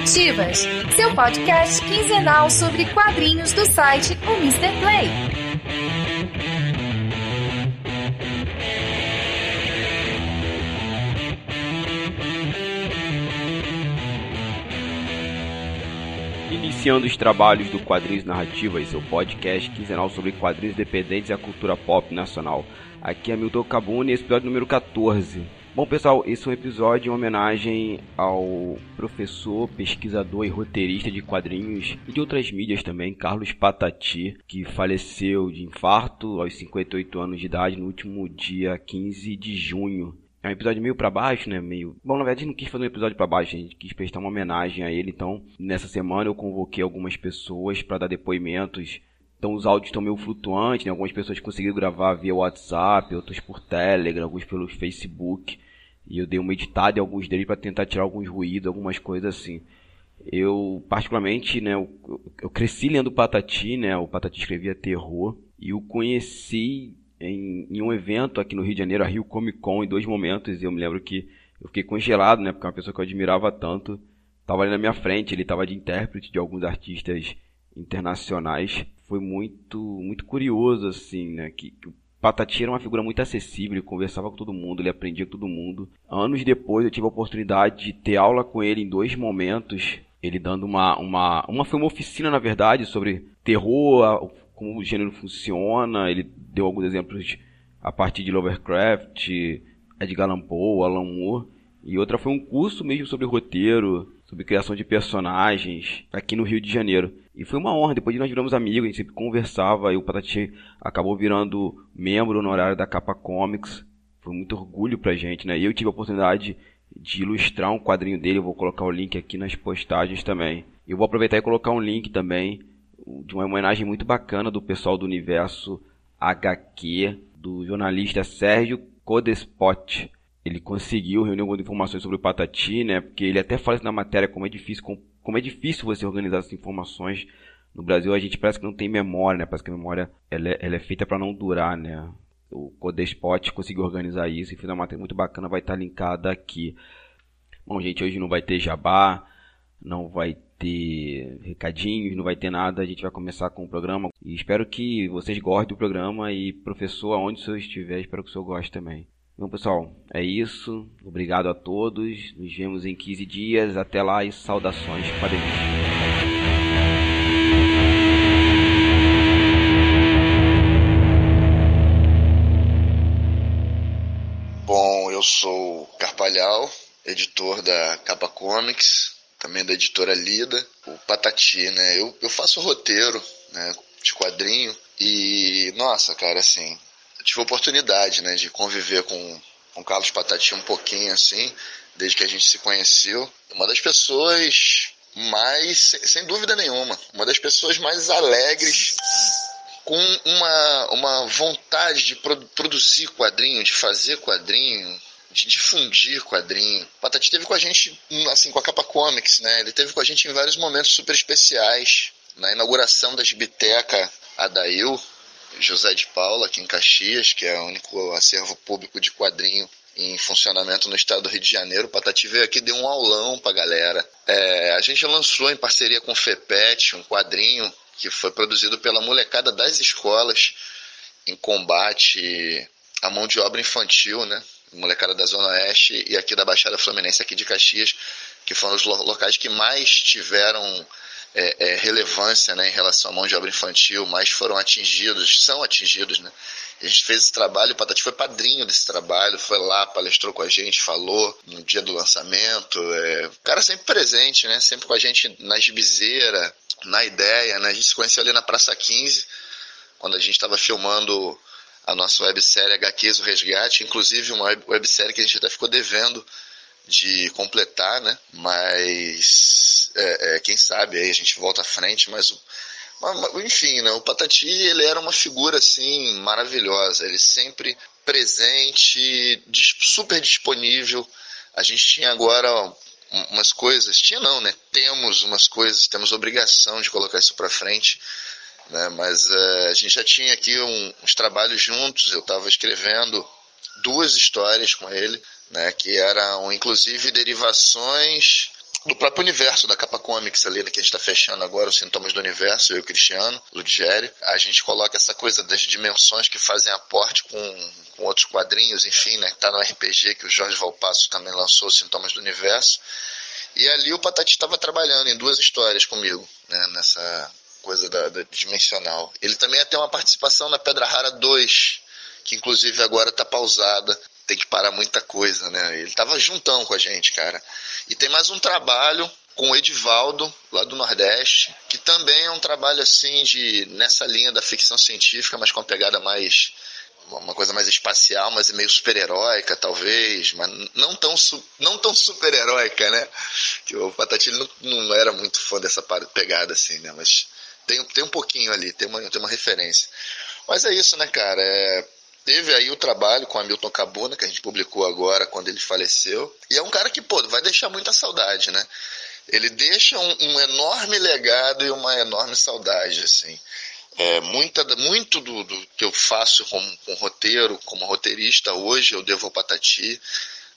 Narrativas, seu podcast quinzenal sobre quadrinhos do site O Mr. Play. Iniciando os trabalhos do Quadrinhos Narrativas, seu podcast quinzenal sobre quadrinhos independentes e a cultura pop nacional. Aqui é Milton Cabuni, episódio número 14. Bom, pessoal, esse é um episódio em homenagem ao professor, pesquisador e roteirista de quadrinhos e de outras mídias também, Carlos Patati, que faleceu de infarto aos 58 anos de idade no último dia 15 de junho. É um episódio meio para baixo, né? Meio. Bom, na verdade, a gente não quis fazer um episódio para baixo, a gente quis prestar uma homenagem a ele. Então, nessa semana eu convoquei algumas pessoas para dar depoimentos então os áudios estão meio flutuantes, né? Algumas pessoas conseguiram gravar via WhatsApp, outras por Telegram, alguns pelo Facebook. E eu dei uma editada em alguns deles para tentar tirar alguns ruídos, algumas coisas assim. Eu, particularmente, né, eu, eu cresci lendo Patati, né? O Patati escrevia terror. E o conheci em, em, um evento aqui no Rio de Janeiro, a Rio Comic Con, em dois momentos. E eu me lembro que eu fiquei congelado, né? Porque é uma pessoa que eu admirava tanto. Tava ali na minha frente, ele tava de intérprete de alguns artistas internacionais foi muito muito curioso assim, né? Que, que o Patati era uma figura muito acessível, ele conversava com todo mundo, ele aprendia com todo mundo. Anos depois eu tive a oportunidade de ter aula com ele em dois momentos, ele dando uma uma uma foi uma oficina na verdade sobre terror, como o gênero funciona, ele deu alguns exemplos a partir de Lovecraft, Edgar Allan Poe, Alan Moore, e outra foi um curso mesmo sobre roteiro, sobre criação de personagens aqui no Rio de Janeiro. E foi uma honra, depois de nós viramos amigos, a gente sempre conversava, e o Patati acabou virando membro honorário da Capa Comics. Foi muito orgulho pra gente, né? E eu tive a oportunidade de ilustrar um quadrinho dele, eu vou colocar o link aqui nas postagens também. Eu vou aproveitar e colocar um link também de uma homenagem muito bacana do pessoal do universo HQ, do jornalista Sérgio Codespot ele conseguiu reunir algumas informações sobre o Patati, né? Porque ele até fala isso na matéria como é difícil, como é difícil você organizar essas informações. No Brasil a gente parece que não tem memória, né? Parece que a memória ela é, ela é feita para não durar, né? O Codespot conseguiu organizar isso e fez uma matéria muito bacana, vai estar linkada aqui. Bom, gente, hoje não vai ter jabá, não vai ter recadinhos, não vai ter nada. A gente vai começar com o programa e espero que vocês gostem do programa e professor, aonde o senhor estiver, espero que o senhor goste também. Bom, pessoal, é isso. Obrigado a todos. Nos vemos em 15 dias. Até lá e saudações quadrinhos. Bom, eu sou Carpalhal, editor da Capa Comics, também da editora Lida, o Patati, né? Eu, eu faço roteiro né, de quadrinho e, nossa, cara, assim, tive a oportunidade, né, de conviver com com Carlos Patati um pouquinho assim, desde que a gente se conheceu. Uma das pessoas mais, sem dúvida nenhuma, uma das pessoas mais alegres com uma, uma vontade de produzir quadrinho, de fazer quadrinho, de difundir quadrinho. Patati esteve com a gente, assim, com a Capa Comics, né? Ele teve com a gente em vários momentos super especiais. Na inauguração da Gibiteca Adail, José de Paula, aqui em Caxias, que é o único acervo público de quadrinho em funcionamento no estado do Rio de Janeiro. O Patati veio aqui deu um aulão pra galera. É, a gente lançou em parceria com o FEPET um quadrinho que foi produzido pela molecada das escolas em combate à mão de obra infantil, né? Molecada da Zona Oeste e aqui da Baixada Fluminense, aqui de Caxias, que foram os locais que mais tiveram é, é, relevância né, em relação à mão de obra infantil, mais foram atingidos, são atingidos. Né? A gente fez esse trabalho, o Patati foi padrinho desse trabalho, foi lá, palestrou com a gente, falou no dia do lançamento. É, o cara sempre presente, né? sempre com a gente na gibizeira, na ideia. Né? A gente se conheceu ali na Praça 15, quando a gente estava filmando a nossa websérie HQs O Resgate, inclusive uma websérie que a gente até ficou devendo de completar, né? Mas é, é, quem sabe aí a gente volta à frente, mas, enfim, né? O Patati ele era uma figura assim maravilhosa, ele sempre presente, super disponível. A gente tinha agora umas coisas, tinha não, né? Temos umas coisas, temos obrigação de colocar isso para frente. Né? Mas uh, a gente já tinha aqui um, uns trabalhos juntos, eu estava escrevendo duas histórias com ele, né, que eram inclusive derivações do próprio universo da capa comics ali, né, que a gente está fechando agora, os sintomas do universo, eu e o Cristiano, Ludigério. A gente coloca essa coisa das dimensões que fazem aporte com, com outros quadrinhos, enfim, né? Tá no RPG que o Jorge Valpasso também lançou, Sintomas do Universo. E ali o Patati estava trabalhando em duas histórias comigo, né? Nessa coisa da, da dimensional. Ele também tem uma participação na Pedra Rara 2, que inclusive agora está pausada tem que parar muita coisa, né? Ele tava juntão com a gente, cara. E tem mais um trabalho com o Edivaldo, lá do Nordeste, que também é um trabalho assim de nessa linha da ficção científica, mas com uma pegada mais uma coisa mais espacial, mas meio super-heróica, talvez, mas não tão, não tão super-heróica, né? Que o Patati não, não era muito fã dessa pegada assim, né? Mas tem, tem um pouquinho ali, tem uma, tem uma referência. Mas é isso, né, cara? É, Teve aí o trabalho com Hamilton Cabuna, que a gente publicou agora quando ele faleceu. E é um cara que, pô, vai deixar muita saudade, né? Ele deixa um, um enorme legado e uma enorme saudade, assim. É, muita, muito do, do, que eu faço com, com roteiro, como roteirista hoje, eu devo ao Patati,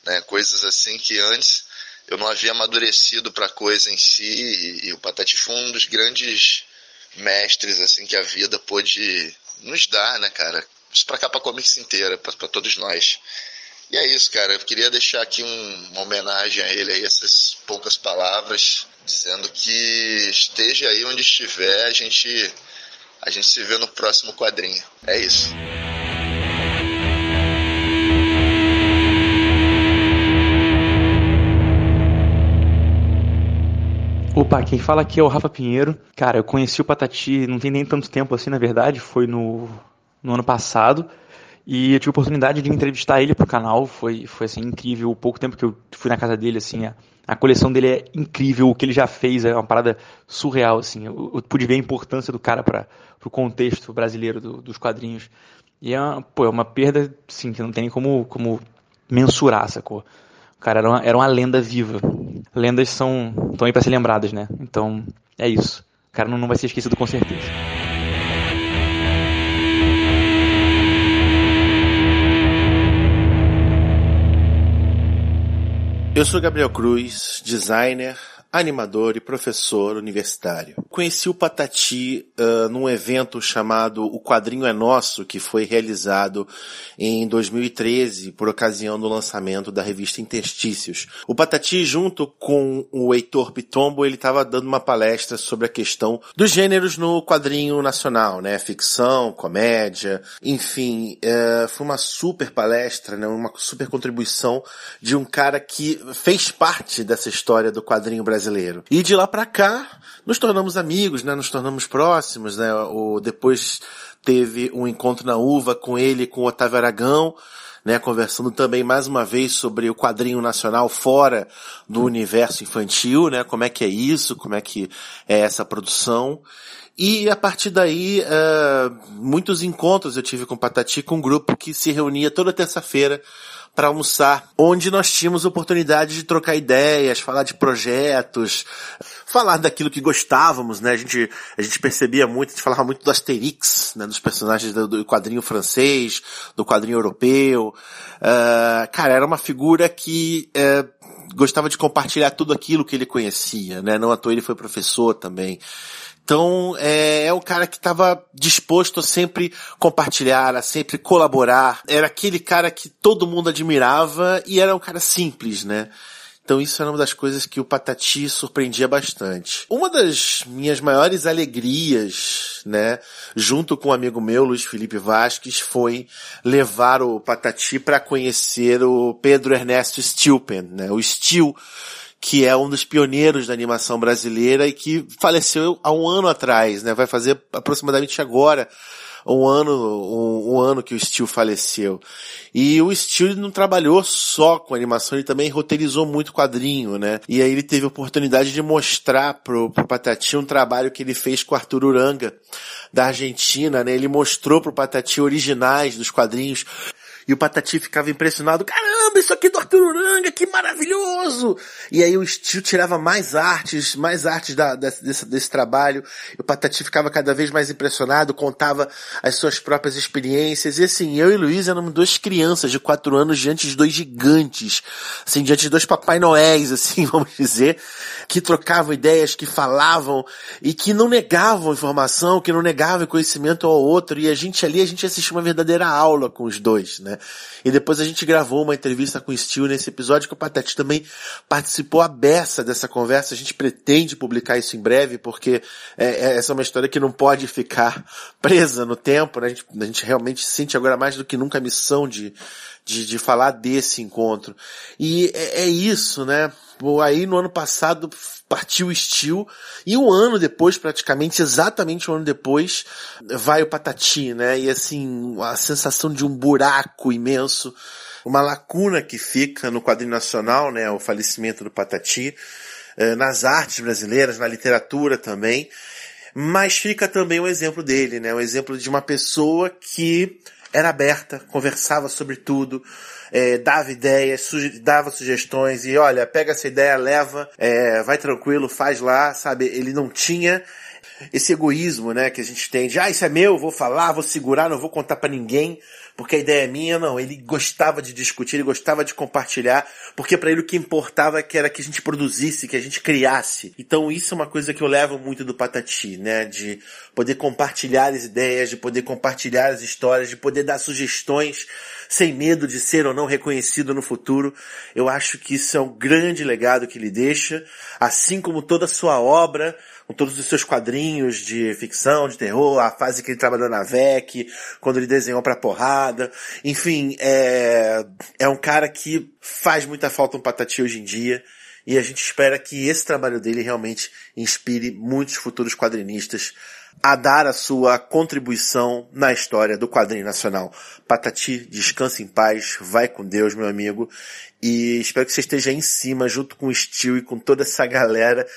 né? Coisas assim que antes eu não havia amadurecido para a coisa em si, e, e o Patati foi um dos grandes mestres assim que a vida pôde nos dar, né, cara? Isso pra capa comics inteira, pra, todos nós. E é isso, cara. Eu queria deixar aqui um, uma homenagem a ele essas poucas palavras, dizendo que esteja aí onde estiver, a gente, a gente se vê no próximo quadrinho. É isso. Opa, quem fala aqui é o Rafa Pinheiro. Cara, eu conheci o Patati não tem nem tanto tempo assim, na verdade, foi no no ano passado. E eu tive a oportunidade de entrevistar ele pro canal, foi, foi assim, incrível. O pouco tempo que eu fui na casa dele, assim, a, a coleção dele é incrível, o que ele já fez é uma parada surreal, assim. Eu, eu pude ver a importância do cara para o contexto brasileiro do, dos quadrinhos. E é uma, pô, é uma perda, sim, que não tem como, como mensurar, sacou? O cara era uma, era uma lenda viva. Lendas são estão aí para ser lembradas, né? Então, é isso. O cara não, não vai ser esquecido com certeza. Eu sou Gabriel Cruz, designer, animador e professor universitário. Conheci o Patati uh, num evento chamado O Quadrinho é Nosso, que foi realizado em 2013 por ocasião do lançamento da revista Interstícios. O Patati, junto com o Heitor Pitombo, ele estava dando uma palestra sobre a questão dos gêneros no quadrinho nacional, né? Ficção, comédia, enfim, uh, foi uma super palestra, né? Uma super contribuição de um cara que fez parte dessa história do quadrinho brasileiro brasileiro. E de lá para cá, nos tornamos amigos, né? Nos tornamos próximos, né? O, depois teve um encontro na UVA com ele, com o Otávio Aragão, né? Conversando também mais uma vez sobre o quadrinho nacional fora do universo infantil, né? Como é que é isso, como é que é essa produção. E a partir daí, uh, muitos encontros eu tive com o Patati, com um grupo que se reunia toda terça-feira para almoçar, onde nós tínhamos oportunidade de trocar ideias, falar de projetos, falar daquilo que gostávamos, né? A gente, a gente percebia muito, a gente falava muito do Asterix, né? Dos personagens do, do quadrinho francês, do quadrinho europeu. Uh, cara, era uma figura que uh, gostava de compartilhar tudo aquilo que ele conhecia, né? Não à toa ele foi professor também. Então, é, é um cara que estava disposto a sempre compartilhar, a sempre colaborar. Era aquele cara que todo mundo admirava e era um cara simples, né? Então isso era uma das coisas que o Patati surpreendia bastante. Uma das minhas maiores alegrias, né, junto com um amigo meu, Luiz Felipe Vasques, foi levar o Patati para conhecer o Pedro Ernesto Stilpen, né, o Stil, que é um dos pioneiros da animação brasileira e que faleceu há um ano atrás, né? Vai fazer aproximadamente agora um ano, um, um ano que o Steel faleceu. E o Steel não trabalhou só com animação, ele também roteirizou muito quadrinho, né? E aí ele teve a oportunidade de mostrar pro, pro Patati um trabalho que ele fez com Arthur Uranga, da Argentina, né? Ele mostrou pro Patati originais dos quadrinhos E o Patati ficava impressionado, caramba, isso aqui do Arthur Uranga, que maravilhoso! E aí o Steel tirava mais artes, mais artes da, desse, desse trabalho, e o Patati ficava cada vez mais impressionado, contava as suas próprias experiências, e assim, eu e Luiz éramos duas crianças de quatro anos diante de dois gigantes, assim, diante de dois Papai Noéis, assim, vamos dizer, que trocavam ideias, que falavam, e que não negavam informação, que não negavam conhecimento ao outro, e a gente ali, a gente assistiu uma verdadeira aula com os dois, né? E depois a gente gravou uma entrevista com o Steel nesse episódio que o Patete também participou a beça dessa conversa. A gente pretende publicar isso em breve porque é, é, essa é uma história que não pode ficar presa no tempo, né? A gente, a gente realmente sente agora mais do que nunca a missão de, de, de falar desse encontro. E é, é isso, né? Aí no ano passado partiu o Steel e um ano depois, praticamente exatamente um ano depois, vai o Patati, né? E assim, a sensação de um buraco imenso, uma lacuna que fica no quadrinho nacional, né? O falecimento do Patati, eh, nas artes brasileiras, na literatura também. Mas fica também o exemplo dele, né? O exemplo de uma pessoa que era aberta, conversava sobre tudo, é, dava ideias, suge dava sugestões e olha, pega essa ideia, leva, é, vai tranquilo, faz lá, sabe? Ele não tinha esse egoísmo, né, que a gente tem de, ah, isso é meu, vou falar, vou segurar, não vou contar para ninguém porque a ideia é minha, não. Ele gostava de discutir, ele gostava de compartilhar, porque para ele o que importava é era que a gente produzisse, que a gente criasse. Então isso é uma coisa que eu levo muito do Patati, né? De poder compartilhar as ideias, de poder compartilhar as histórias, de poder dar sugestões sem medo de ser ou não reconhecido no futuro. Eu acho que isso é um grande legado que ele deixa, assim como toda a sua obra, com todos os seus quadrinhos de ficção, de terror, a fase que ele trabalhou na VEC, quando ele desenhou pra porrada. Enfim, é, é um cara que faz muita falta um Patati hoje em dia. E a gente espera que esse trabalho dele realmente inspire muitos futuros quadrinistas a dar a sua contribuição na história do quadrinho nacional. Patati, descanse em paz, vai com Deus, meu amigo, e espero que você esteja em cima, junto com o Steel e com toda essa galera,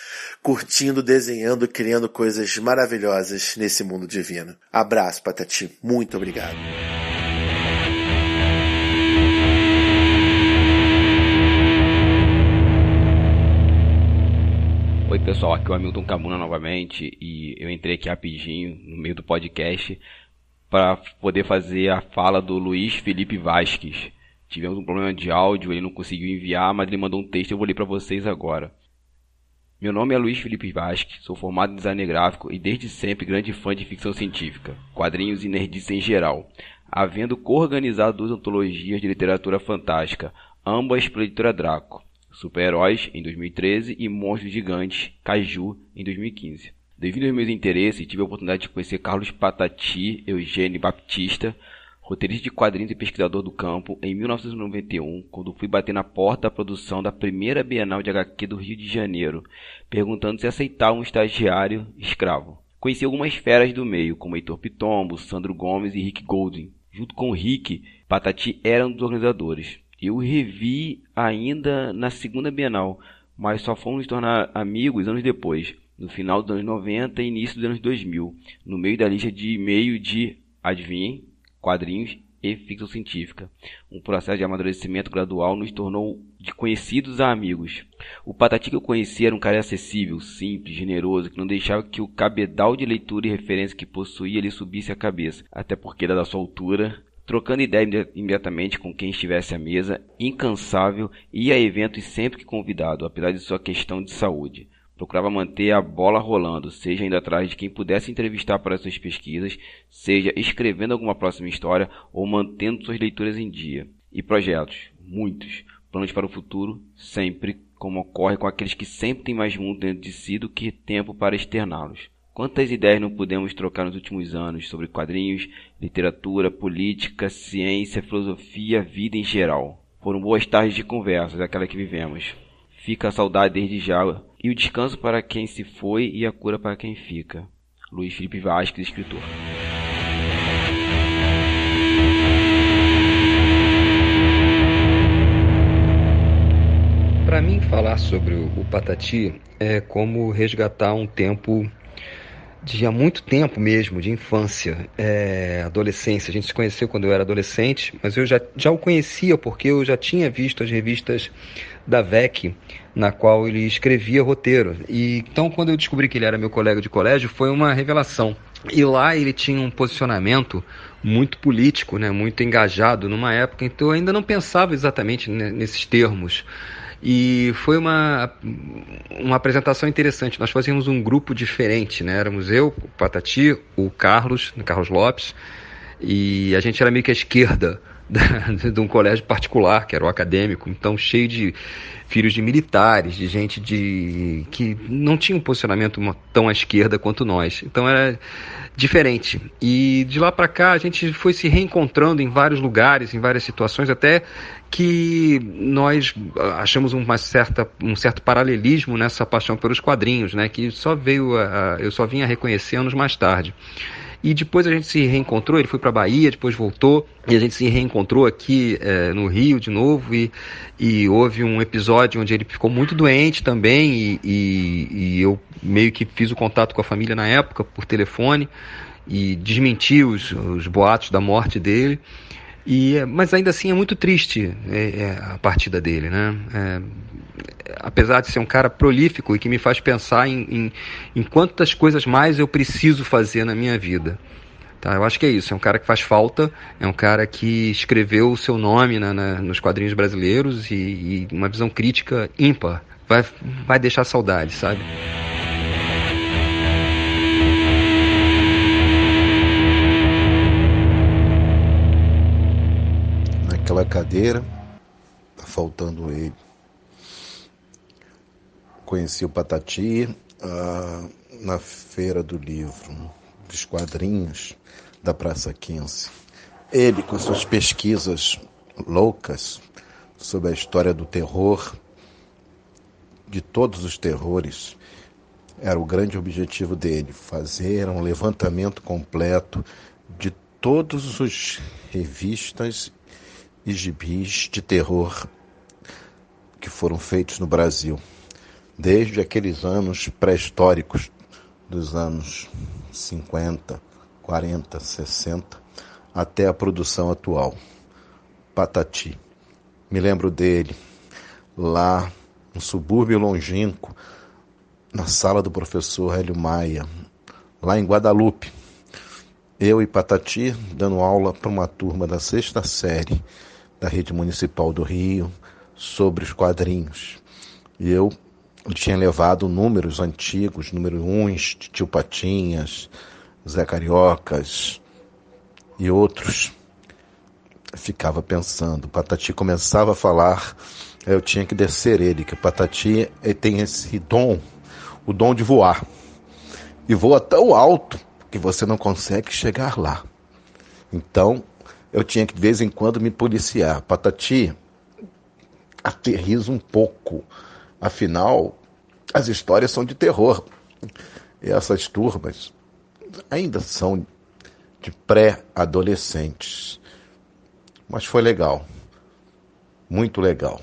curtindo, desenhando, criando coisas maravilhosas nesse mundo divino. Abraço, Patati. Muito obrigado. Pessoal, aqui é o Hamilton Camuna novamente e eu entrei aqui rapidinho no meio do podcast para poder fazer a fala do Luiz Felipe Vasques. Tivemos um problema de áudio, ele não conseguiu enviar, mas ele mandou um texto eu vou ler para vocês agora. Meu nome é Luiz Felipe Vasques, sou formado em design gráfico e desde sempre grande fã de ficção científica, quadrinhos e nerdice em geral, havendo co-organizado duas antologias de literatura fantástica, ambas pela editora Draco. Super-Heróis em 2013 e Monstros Gigantes, Kaiju em 2015. Devido aos meus interesses, tive a oportunidade de conhecer Carlos Patati Eugênio Baptista, roteirista de quadrinhos e pesquisador do campo, em 1991, quando fui bater na porta da produção da primeira Bienal de HQ do Rio de Janeiro, perguntando se aceitava um estagiário escravo. Conheci algumas feras do meio, como Heitor Pitombo, Sandro Gomes e Rick Golding. Junto com Rick, Patati era um dos organizadores. Eu revi ainda na segunda Bienal, mas só fomos nos tornar amigos anos depois, no final dos anos 90 e início dos anos 2000, no meio da lista de e-mail de, adivinhem, quadrinhos e ficção científica. Um processo de amadurecimento gradual nos tornou de conhecidos a amigos. O Patati que eu conhecia era um cara acessível, simples, generoso, que não deixava que o cabedal de leitura e referência que possuía lhe subisse a cabeça, até porque, da sua altura, trocando ideia imediatamente com quem estivesse à mesa, incansável, ia a eventos sempre que convidado, apesar de sua questão de saúde. Procurava manter a bola rolando, seja indo atrás de quem pudesse entrevistar para suas pesquisas, seja escrevendo alguma próxima história ou mantendo suas leituras em dia. E projetos, muitos. Planos para o futuro, sempre, como ocorre com aqueles que sempre têm mais mundo dentro de si do que tempo para externá-los. Quantas ideias não pudemos trocar nos últimos anos sobre quadrinhos, literatura, política, ciência, filosofia, vida em geral? Foram boas tardes de conversas, aquela que vivemos. Fica a saudade desde já, e o descanso para quem se foi e a cura para quem fica. Luiz Felipe Vasques, escritor. Para mim, falar sobre o Patati é como resgatar um tempo de há muito tempo mesmo, de infância, é, adolescência. A gente se conheceu quando eu era adolescente, mas eu já, já o conhecia porque eu já tinha visto as revistas da VEC, na qual ele escrevia roteiro. E então, quando eu descobri que ele era meu colega de colégio, foi uma revelação. E lá ele tinha um posicionamento muito político, né, muito engajado numa época, então eu ainda não pensava exatamente nesses termos. E foi uma, uma apresentação interessante. Nós fazíamos um grupo diferente, né? Éramos eu, o Patati, o Carlos, o Carlos Lopes, e a gente era meio que a esquerda de um colégio particular, que era o acadêmico, então cheio de filhos de militares, de gente de que não tinha um posicionamento tão à esquerda quanto nós. Então era diferente. E de lá para cá a gente foi se reencontrando em vários lugares, em várias situações, até que nós achamos uma certa, um certo paralelismo nessa paixão pelos quadrinhos, né? Que só veio a, eu só vinha reconhecer anos mais tarde. E depois a gente se reencontrou, ele foi para Bahia, depois voltou, e a gente se reencontrou aqui é, no Rio de novo, e, e houve um episódio onde ele ficou muito doente também, e, e, e eu meio que fiz o contato com a família na época, por telefone, e desmenti os, os boatos da morte dele. E, mas ainda assim é muito triste é, é, a partida dele, né? É, apesar de ser um cara prolífico e que me faz pensar em, em, em, quantas coisas mais eu preciso fazer na minha vida. Tá? Eu acho que é isso. É um cara que faz falta, é um cara que escreveu o seu nome na, na, nos quadrinhos brasileiros e, e uma visão crítica ímpar. Vai, vai deixar saudade, sabe? naquela cadeira, tá faltando ele. Conheci o Patati ah, na feira do livro, dos quadrinhos da Praça 15. Ele, com suas pesquisas loucas sobre a história do terror, de todos os terrores, era o grande objetivo dele, fazer um levantamento completo de todos os revistas e gibis de terror que foram feitos no Brasil, desde aqueles anos pré-históricos dos anos 50, 40, 60, até a produção atual. Patati. Me lembro dele lá no subúrbio longínquo, na sala do professor Hélio Maia, lá em Guadalupe. Eu e Patati dando aula para uma turma da sexta série da Rede Municipal do Rio sobre os quadrinhos. E eu tinha levado números antigos, número uns de Tio Patinhas, Zé Cariocas e outros. ficava pensando, Patati começava a falar, eu tinha que descer ele, que o Patati tem esse dom, o dom de voar. E voa tão alto que você não consegue chegar lá. Então, eu tinha que de vez em quando me policiar. Patati, aterriza um pouco. Afinal, as histórias são de terror. E essas turmas ainda são de pré-adolescentes. Mas foi legal. Muito legal.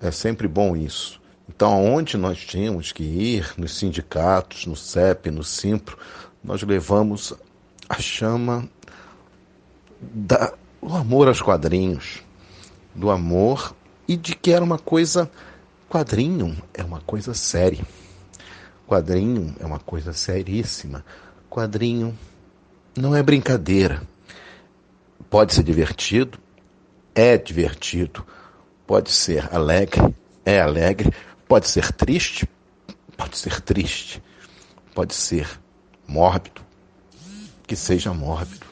É sempre bom isso. Então, aonde nós tínhamos que ir, nos sindicatos, no CEP, no Simpro, nós levamos a chama da, do amor aos quadrinhos, do amor e de que era uma coisa. Quadrinho é uma coisa séria. Quadrinho é uma coisa seríssima. Quadrinho não é brincadeira. Pode ser divertido, é divertido. Pode ser alegre, é alegre. Pode ser triste, pode ser triste. Pode ser mórbido, que seja mórbido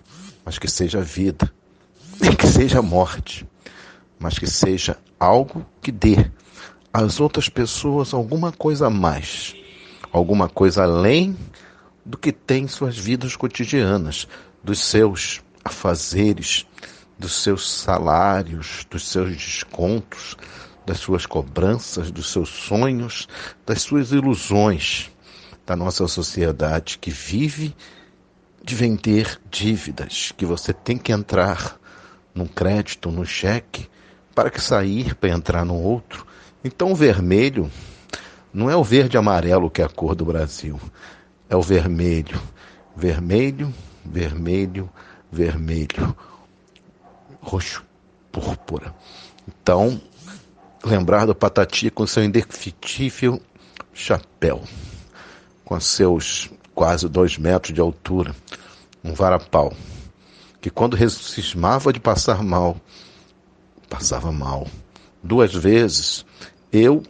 mas que seja vida, que seja morte, mas que seja algo que dê às outras pessoas alguma coisa a mais, alguma coisa além do que tem suas vidas cotidianas, dos seus afazeres, dos seus salários, dos seus descontos, das suas cobranças, dos seus sonhos, das suas ilusões da nossa sociedade que vive de vender dívidas, que você tem que entrar num crédito, no cheque, para que sair para entrar no outro. Então o vermelho não é o verde e amarelo que é a cor do Brasil. é o vermelho. Vermelho, vermelho, vermelho. Roxo, púrpura. Então, lembrar do Patati com seu indefetível chapéu, com seus quase dois metros de altura, um varapau, que quando cismava de passar mal, passava mal. Duas vezes, eu,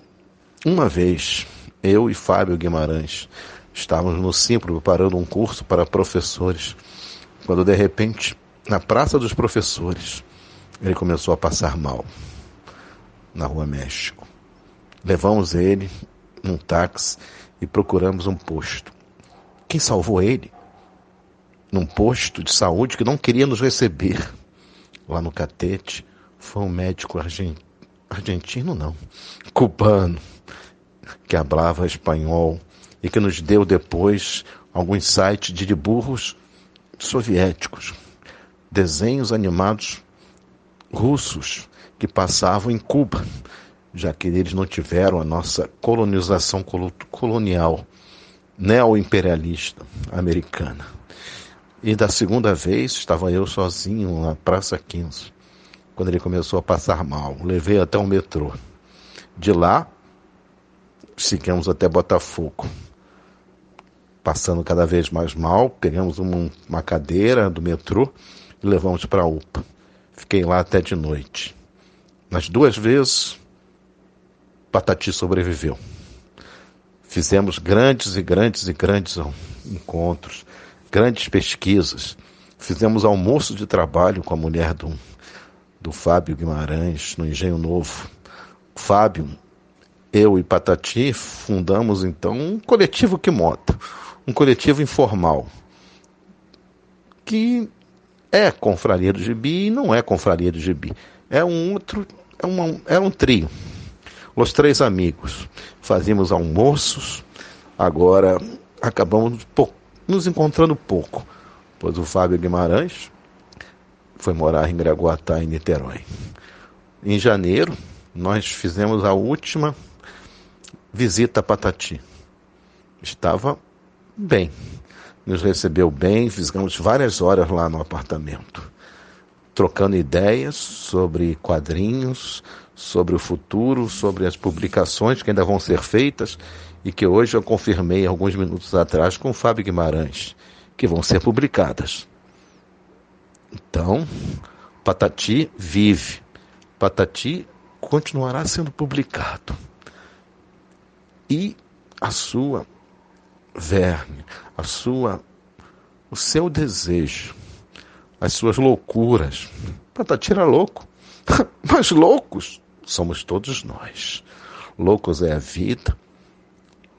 uma vez, eu e Fábio Guimarães, estávamos no Simpro preparando um curso para professores, quando de repente, na Praça dos Professores, ele começou a passar mal, na Rua México. Levamos ele num táxi e procuramos um posto. Quem salvou ele? Num posto de saúde que não queria nos receber. Lá no Catete, foi um médico argentino, argentino não, cubano, que falava espanhol e que nos deu depois alguns sites de burros soviéticos, desenhos animados russos que passavam em Cuba, já que eles não tiveram a nossa colonização colonial neo-imperialista americana. E da segunda vez estava eu sozinho na Praça 15, quando ele começou a passar mal. Levei até o metrô. De lá, seguimos até Botafogo. Passando cada vez mais mal, pegamos uma, uma cadeira do metrô e levamos para a UPA. Fiquei lá até de noite. Nas duas vezes, Patati sobreviveu. Fizemos grandes e grandes e grandes encontros, grandes pesquisas. Fizemos almoço de trabalho com a mulher do, do Fábio Guimarães, no Engenho Novo. Fábio, eu e Patati fundamos então um coletivo que mota, um coletivo informal, que é confraria do gibi e não é confraria do gibi. É um outro, é uma, era um trio. Os três amigos. Fazíamos almoços, agora acabamos nos encontrando pouco, pois o Fábio Guimarães foi morar em Graguatá, em Niterói. Em janeiro, nós fizemos a última visita a Patati. Estava bem. Nos recebeu bem, fizemos várias horas lá no apartamento, trocando ideias sobre quadrinhos, sobre o futuro, sobre as publicações que ainda vão ser feitas e que hoje eu confirmei alguns minutos atrás com o Fábio Guimarães, que vão ser publicadas. Então, Patati vive. Patati continuará sendo publicado. E a sua verme, a sua o seu desejo, as suas loucuras. Patati era louco. Mas loucos somos todos nós. Loucos é a vida,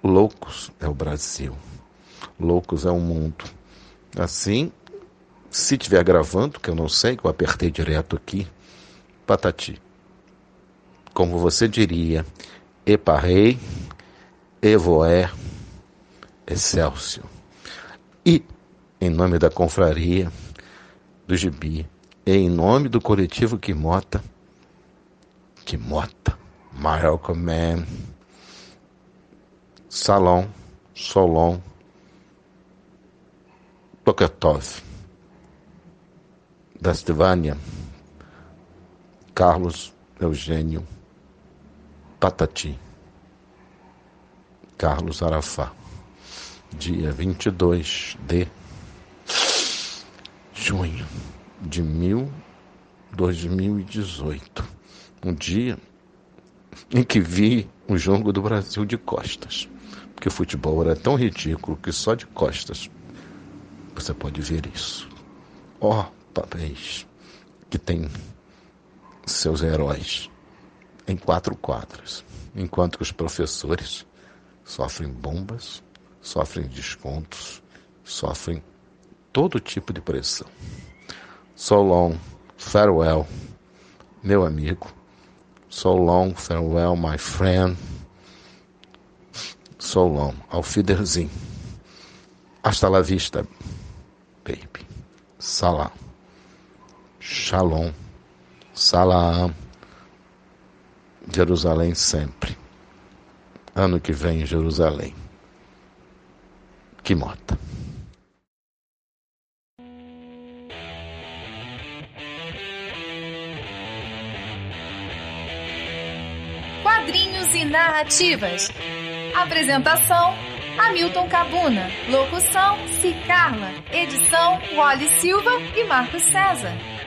loucos é o Brasil, loucos é o mundo. Assim, se estiver gravando, que eu não sei, que eu apertei direto aqui, patati. Como você diria, eparrei, evoé, excelsior. E, em nome da confraria, do gibi, e em nome do coletivo Quimota, Quimota, Malcolm Man, Salom, Solon, Toketov, Dastivânia, Carlos Eugênio, Patati, Carlos Arafá, dia 22 de junho de mil 2018, um dia em que vi o jogo do Brasil de costas, porque o futebol era tão ridículo que só de costas você pode ver isso. Ó, oh, papéis que tem seus heróis em quatro quadras, enquanto que os professores sofrem bombas, sofrem descontos, sofrem todo tipo de pressão. So long, farewell, meu amigo. So long, farewell, my friend. So long, auf Wiedersehen. Hasta la vista, baby. Salam. Shalom. Salam. Jerusalém sempre. Ano que vem, Jerusalém. Que Mota. Quadrinhos e narrativas. Apresentação: Hamilton Cabuna. Locução: Cicarla. Edição: Wally Silva e Marcos César.